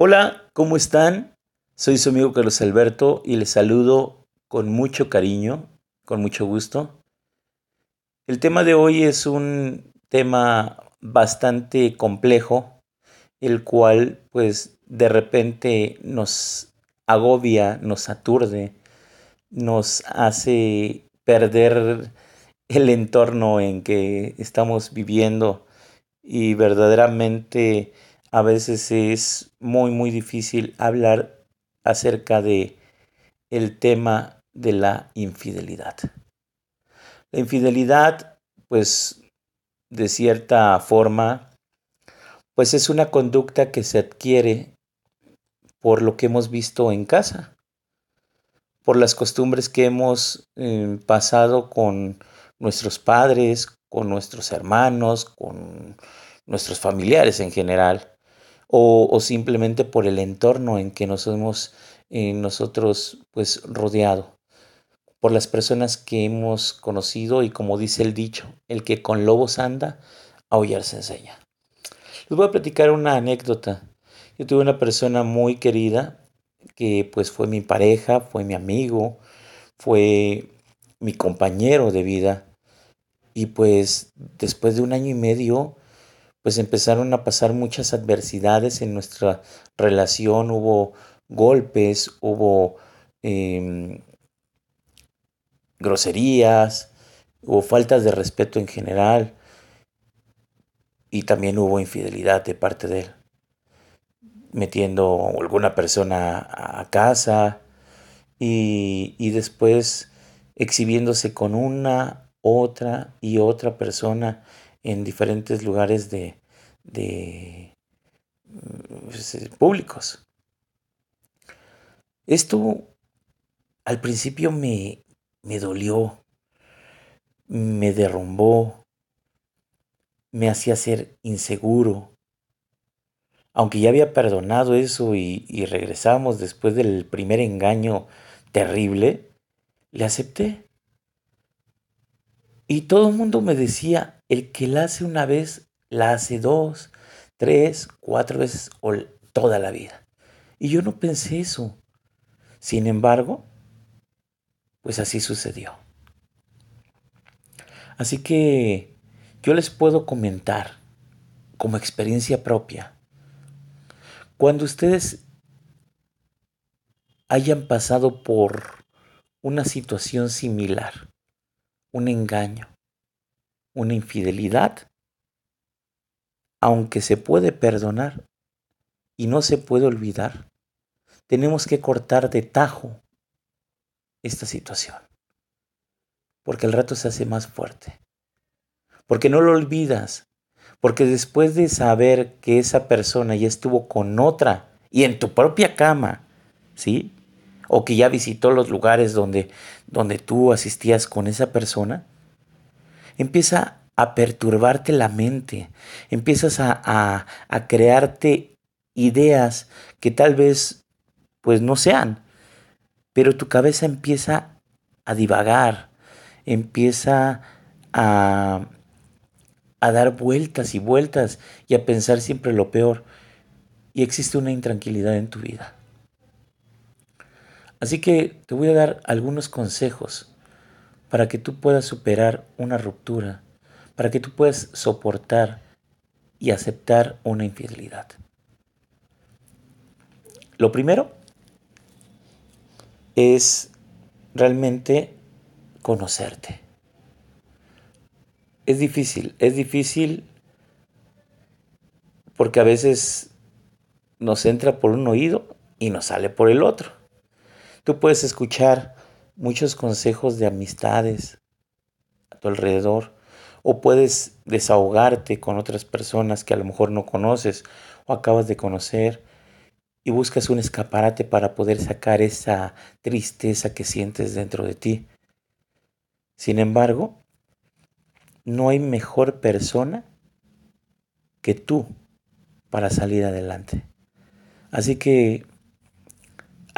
Hola, ¿cómo están? Soy su amigo Carlos Alberto y les saludo con mucho cariño, con mucho gusto. El tema de hoy es un tema bastante complejo, el cual pues de repente nos agobia, nos aturde, nos hace perder el entorno en que estamos viviendo y verdaderamente a veces es muy muy difícil hablar acerca de el tema de la infidelidad. La infidelidad, pues de cierta forma, pues es una conducta que se adquiere por lo que hemos visto en casa, por las costumbres que hemos eh, pasado con nuestros padres, con nuestros hermanos, con nuestros familiares en general o, simplemente por el entorno en que nos hemos eh, nosotros pues rodeado, por las personas que hemos conocido y como dice el dicho, el que con lobos anda, aullar se enseña. Les voy a platicar una anécdota. Yo tuve una persona muy querida que pues fue mi pareja, fue mi amigo, fue mi compañero de vida y pues después de un año y medio pues empezaron a pasar muchas adversidades en nuestra relación, hubo golpes, hubo em, groserías, hubo faltas de respeto en general y también hubo infidelidad de parte de él, metiendo alguna persona a casa y, y después exhibiéndose con una, otra y otra persona en diferentes lugares de, de pues, eh, públicos. Esto al principio me, me dolió, me derrumbó, me hacía ser inseguro. Aunque ya había perdonado eso y, y regresamos después del primer engaño terrible, le acepté. Y todo el mundo me decía, el que la hace una vez, la hace dos, tres, cuatro veces o toda la vida. Y yo no pensé eso. Sin embargo, pues así sucedió. Así que yo les puedo comentar como experiencia propia. Cuando ustedes hayan pasado por una situación similar, un engaño, una infidelidad, aunque se puede perdonar y no se puede olvidar, tenemos que cortar de tajo esta situación, porque el rato se hace más fuerte, porque no lo olvidas, porque después de saber que esa persona ya estuvo con otra y en tu propia cama, ¿sí? O que ya visitó los lugares donde, donde tú asistías con esa persona, empieza a perturbarte la mente, empiezas a, a, a crearte ideas que tal vez pues no sean, pero tu cabeza empieza a divagar, empieza a, a dar vueltas y vueltas y a pensar siempre lo peor y existe una intranquilidad en tu vida. Así que te voy a dar algunos consejos para que tú puedas superar una ruptura, para que tú puedas soportar y aceptar una infidelidad. Lo primero es realmente conocerte. Es difícil, es difícil porque a veces nos entra por un oído y nos sale por el otro. Tú puedes escuchar muchos consejos de amistades a tu alrededor o puedes desahogarte con otras personas que a lo mejor no conoces o acabas de conocer y buscas un escaparate para poder sacar esa tristeza que sientes dentro de ti. Sin embargo, no hay mejor persona que tú para salir adelante. Así que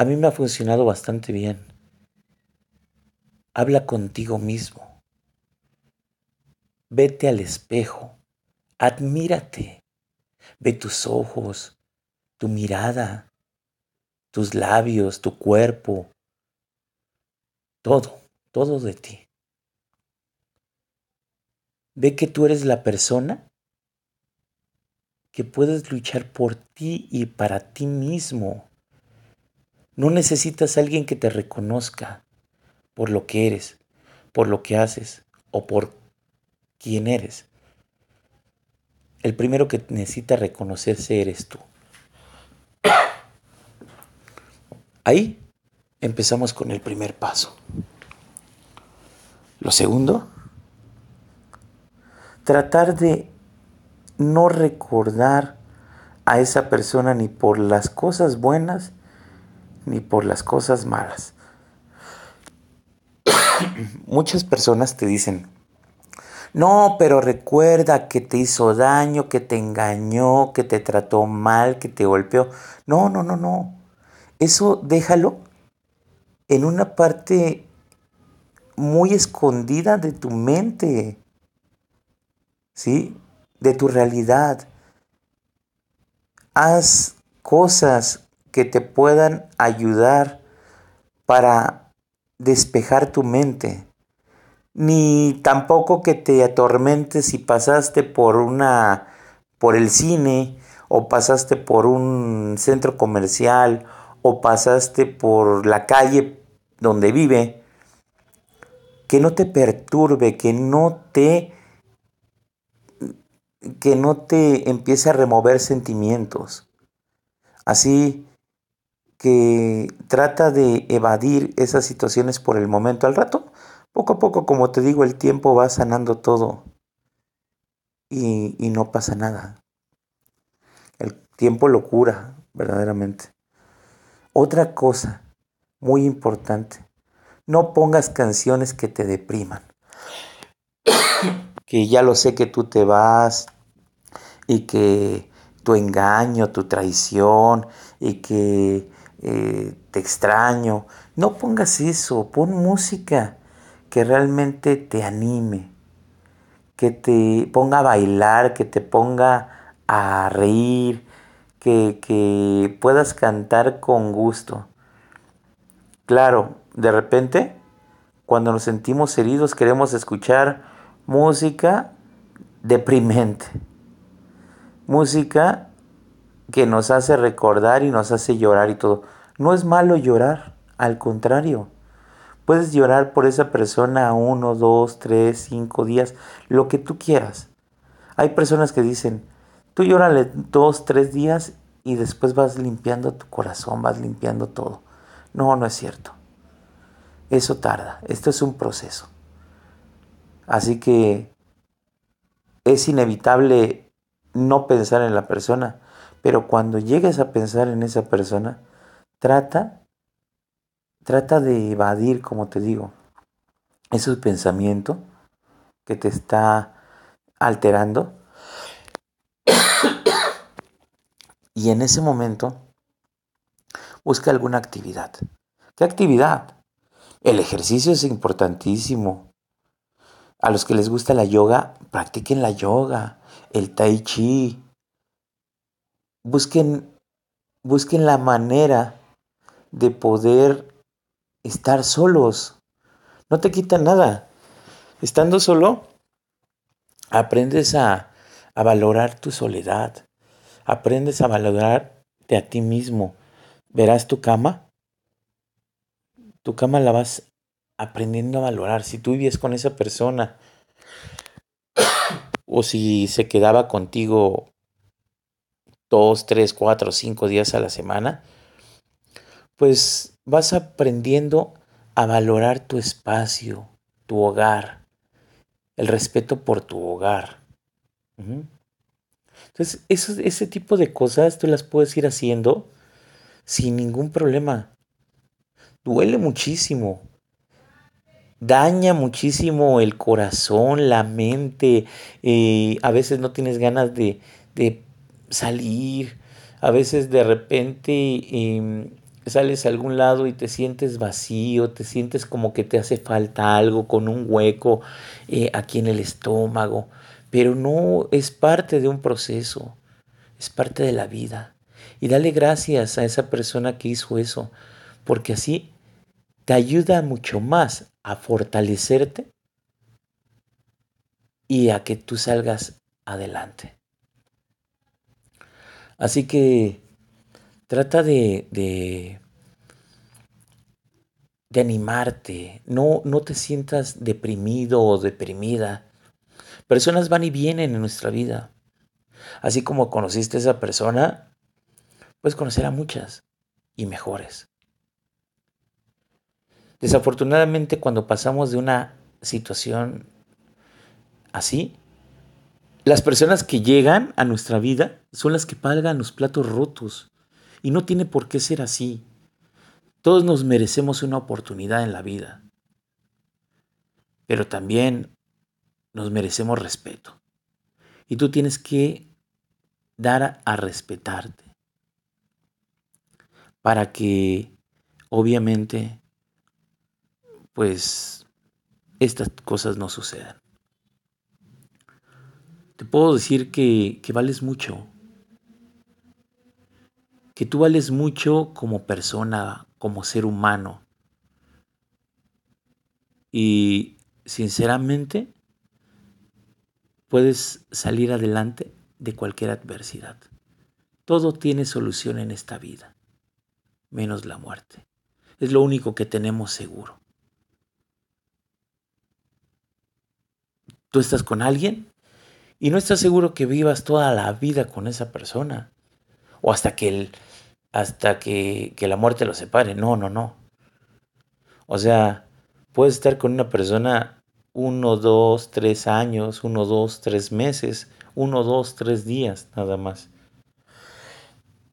a mí me ha funcionado bastante bien. Habla contigo mismo. Vete al espejo. Admírate. Ve tus ojos, tu mirada, tus labios, tu cuerpo, todo, todo de ti. Ve que tú eres la persona que puedes luchar por ti y para ti mismo. No necesitas a alguien que te reconozca por lo que eres, por lo que haces o por quién eres. El primero que necesita reconocerse eres tú. Ahí empezamos con el primer paso. Lo segundo, tratar de no recordar a esa persona ni por las cosas buenas ni por las cosas malas. Muchas personas te dicen, no, pero recuerda que te hizo daño, que te engañó, que te trató mal, que te golpeó. No, no, no, no. Eso déjalo en una parte muy escondida de tu mente. ¿Sí? De tu realidad. Haz cosas que te puedan ayudar para despejar tu mente ni tampoco que te atormentes si pasaste por una por el cine o pasaste por un centro comercial o pasaste por la calle donde vive que no te perturbe, que no te que no te empiece a remover sentimientos. Así que trata de evadir esas situaciones por el momento al rato poco a poco, como te digo, el tiempo va sanando todo y, y no pasa nada. El tiempo lo cura, verdaderamente. Otra cosa muy importante, no pongas canciones que te depriman. que ya lo sé que tú te vas y que tu engaño, tu traición y que eh, te extraño. No pongas eso, pon música que realmente te anime, que te ponga a bailar, que te ponga a reír, que, que puedas cantar con gusto. Claro, de repente, cuando nos sentimos heridos, queremos escuchar música deprimente. Música que nos hace recordar y nos hace llorar y todo. No es malo llorar, al contrario. Puedes llorar por esa persona uno, dos, tres, cinco días, lo que tú quieras. Hay personas que dicen, tú llórale dos, tres días y después vas limpiando tu corazón, vas limpiando todo. No, no es cierto. Eso tarda. Esto es un proceso. Así que es inevitable no pensar en la persona, pero cuando llegues a pensar en esa persona, trata Trata de evadir, como te digo, ese pensamiento que te está alterando. y en ese momento, busca alguna actividad. ¿Qué actividad? El ejercicio es importantísimo. A los que les gusta la yoga, practiquen la yoga, el tai chi. Busquen, busquen la manera de poder estar solos. No te quita nada. Estando solo, aprendes a, a valorar tu soledad. Aprendes a valorarte a ti mismo. Verás tu cama. Tu cama la vas aprendiendo a valorar. Si tú vives con esa persona o si se quedaba contigo dos, tres, cuatro, cinco días a la semana, pues vas aprendiendo a valorar tu espacio, tu hogar, el respeto por tu hogar. Entonces, ese tipo de cosas tú las puedes ir haciendo sin ningún problema. Duele muchísimo. Daña muchísimo el corazón, la mente. Eh, a veces no tienes ganas de, de, salir. A veces de repente sales a algún lado y te sientes vacío, te sientes como que te hace falta algo con un hueco eh, aquí en el estómago, pero no es parte de un proceso, es parte de la vida. Y dale gracias a esa persona que hizo eso, porque así te ayuda mucho más a fortalecerte y a que tú salgas adelante. Así que trata de, de, animarte, no, no te sientas deprimido o deprimida. Personas van y vienen en nuestra vida. Así como conociste a esa persona, puedes conocer a muchas y mejores. Desafortunadamente cuando pasamos de una situación así, las personas que llegan a nuestra vida son las que pagan los platos rotos. Y no tiene por qué ser así. Todos nos merecemos una oportunidad en la vida. Pero también nos merecemos respeto. Y tú tienes que dar a, respetarte. Para que, obviamente, pues, estas cosas no sucedan te puedo decir que, que vales mucho. Que tú vales mucho como persona, como ser humano. Y sinceramente, puedes salir adelante de cualquier adversidad. Todo tiene solución en esta vida, menos la muerte. Es lo único que tenemos seguro. ¿Tú estás con alguien? Y no estás seguro que vivas toda la vida con esa persona. O hasta que, el, hasta que, que la muerte los separe. No, no, no. O sea, puedes estar con una persona uno, dos, tres años, uno, dos, tres meses, uno, dos, tres días, nada más.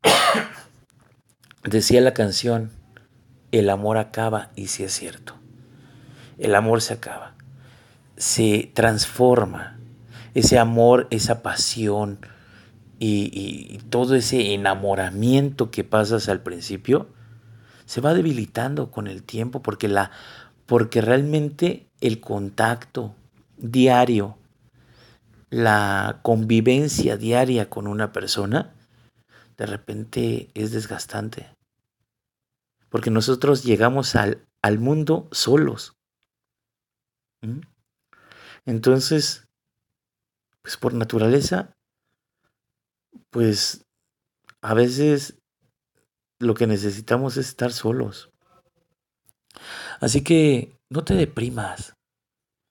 Decía la canción, el amor acaba, y sí es cierto. El amor se acaba, se transforma, ese amor, esa pasión y, todo ese enamoramiento que pasas al principio, se va debilitando con el tiempo porque, la, porque realmente el contacto diario, la convivencia diaria con una persona, de repente es desgastante. Porque nosotros llegamos al, al mundo solos. ¿Mm? Entonces, pues por naturaleza, pues a veces lo que necesitamos es estar solos. Así que no te deprimas.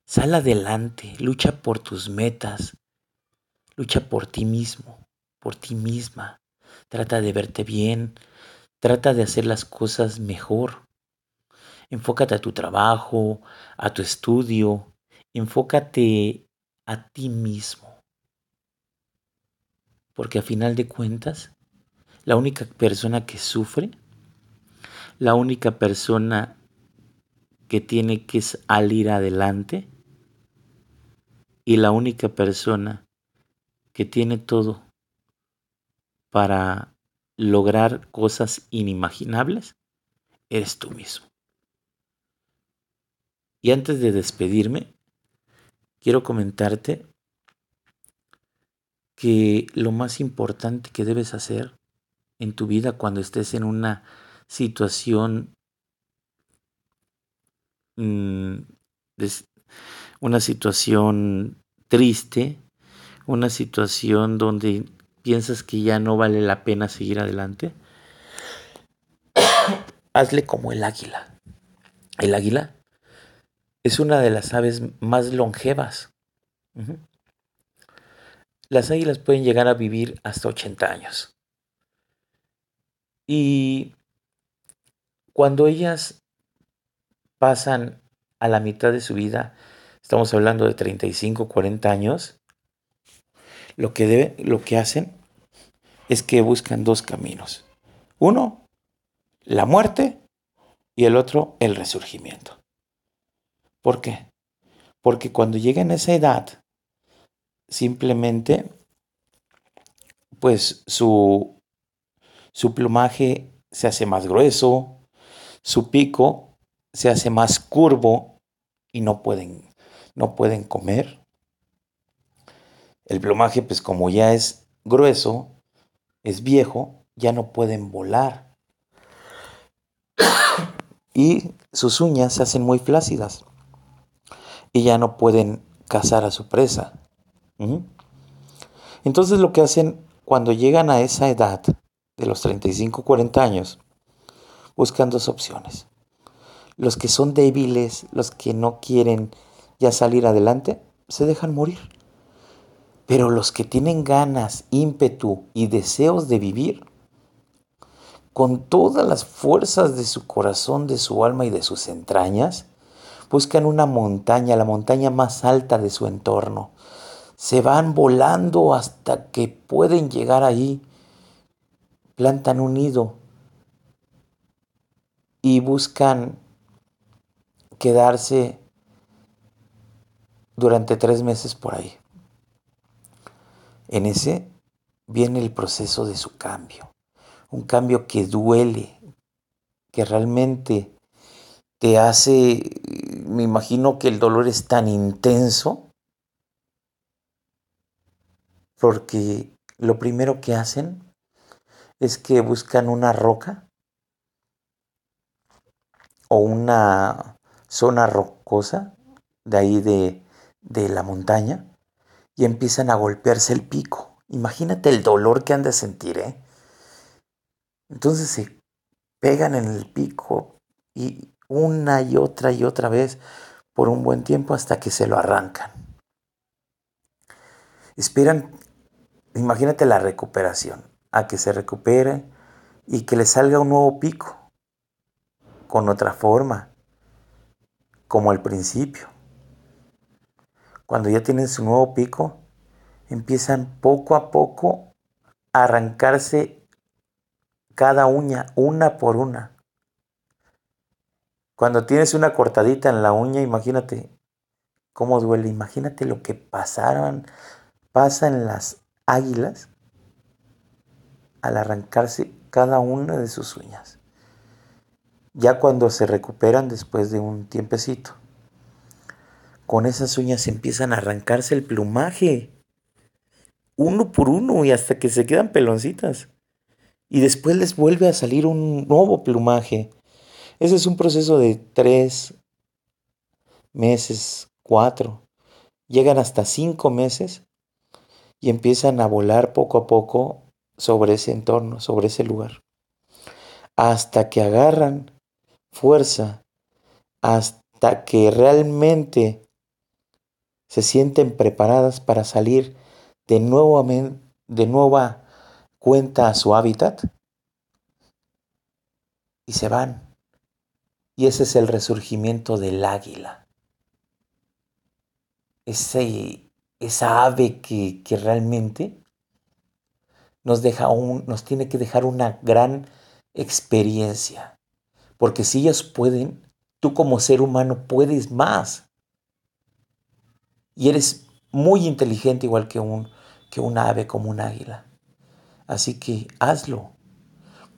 Sal adelante, lucha por tus metas, lucha por ti mismo, por ti misma. Trata de verte bien, trata de hacer las cosas mejor. Enfócate a tu trabajo, a tu estudio, enfócate a ti mismo. Porque a final de cuentas, la única persona que sufre, la única persona que tiene que salir adelante y la única persona que tiene todo para lograr cosas inimaginables, eres tú mismo. Y antes de despedirme, quiero comentarte que lo más importante que debes hacer en tu vida cuando estés en una situación mm, una situación triste, una situación donde piensas que ya no vale la pena seguir adelante, hazle como el águila. El águila es una de las aves más longevas. Las águilas pueden llegar a vivir hasta 80 años. Y cuando ellas pasan a la mitad de su vida, estamos hablando de 35, 40 años, lo que, debe, lo que hacen es que buscan dos caminos. Uno, la muerte y el otro, el resurgimiento. ¿Por qué? Porque cuando llegan a esa edad, simplemente pues su, su plumaje se hace más grueso, su pico se hace más curvo y no pueden, no pueden comer. El plumaje, pues como ya es grueso, es viejo, ya no pueden volar. y sus uñas se hacen muy flácidas ya no pueden cazar a su presa. Entonces lo que hacen cuando llegan a esa edad de los 35, 40 años, buscan dos opciones. Los que son débiles, los que no quieren ya salir adelante, se dejan morir. Pero los que tienen ganas, ímpetu y deseos de vivir, con todas las fuerzas de su corazón, de su alma y de sus entrañas, buscan una montaña, la montaña más alta de su entorno. Se van volando hasta que pueden llegar ahí, plantan un nido y buscan quedarse durante tres meses por ahí. En ese viene el proceso de su cambio, un cambio que duele, que realmente te hace, me imagino que el dolor es tan intenso, porque lo primero que hacen es que buscan una roca o una zona rocosa de ahí de, de la montaña y empiezan a golpearse el pico. Imagínate el dolor que han de sentir, ¿eh? Entonces se pegan en el pico y una y otra y otra vez por un buen tiempo hasta que se lo arrancan. Esperan, imagínate la recuperación, a que se recupere y que le salga un nuevo pico, con otra forma, como al principio. Cuando ya tienen su nuevo pico, empiezan poco a poco a arrancarse cada uña, una por una. Cuando tienes una cortadita en la uña, imagínate cómo duele. Imagínate lo que pasaron, pasan las águilas al arrancarse cada una de sus uñas. Ya cuando se recuperan después de un tiempecito, con esas uñas empiezan a arrancarse el plumaje, uno por uno y hasta que se quedan peloncitas. Y después les vuelve a salir un nuevo plumaje. Ese es un proceso de tres meses, cuatro. Llegan hasta cinco meses y empiezan a volar poco a poco sobre ese entorno, sobre ese lugar. Hasta que agarran fuerza, hasta que realmente se sienten preparadas para salir de, nuevo, de nueva cuenta a su hábitat y se van. Y ese es el resurgimiento del águila. Ese, esa ave que, que realmente nos, deja nos tiene que dejar una gran experiencia. Porque si ellos pueden, tú como ser humano puedes más y eres muy inteligente igual que un, que un ave como un águila. Así que hazlo.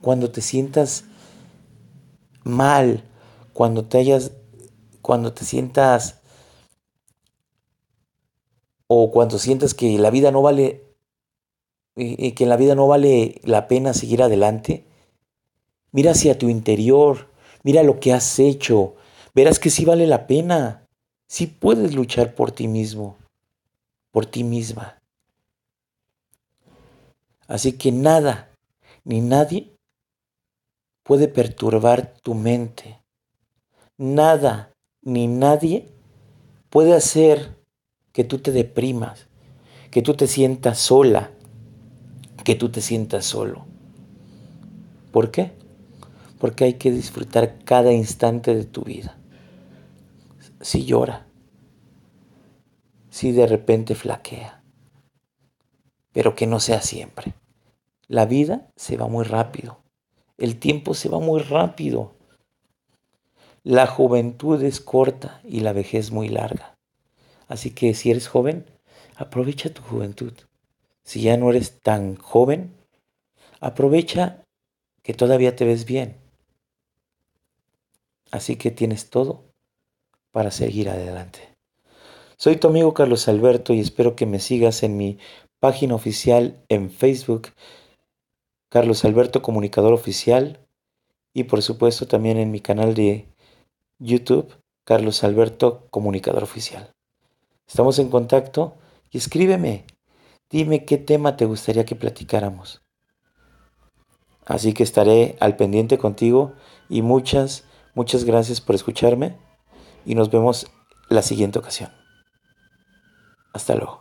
Cuando te sientas mal, cuando te hayas, cuando te sientas o cuando sientas que la vida no vale, que en la vida no vale la pena seguir adelante, mira hacia tu interior, mira lo que has hecho, verás que sí vale la pena. Si puedes luchar por ti mismo, por ti misma. Así que nada ni nadie puede perturbar tu mente. Nada ni nadie puede hacer que tú te deprimas, que tú te sientas sola, que tú te sientas solo. ¿Por qué? Porque hay que disfrutar cada instante de tu vida si llora, si de repente flaquea, pero que no sea siempre. La vida se va muy rápido, el tiempo se va muy rápido. La juventud es corta y la vejez muy larga. Así que si eres joven, aprovecha tu juventud. Si ya no eres tan joven, aprovecha que todavía te ves bien. Así que tienes todo para seguir adelante. Soy tu amigo Carlos Alberto y espero que me sigas en mi página oficial en Facebook Carlos Alberto Comunicador Oficial y por supuesto también en mi canal de YouTube, Carlos Alberto Comunicador Oficial. Estamos en contacto y escríbeme, dime qué tema te gustaría que platicáramos. Así que estaré al pendiente contigo y muchas, muchas gracias por escucharme y nos vemos la siguiente ocasión. Hasta luego.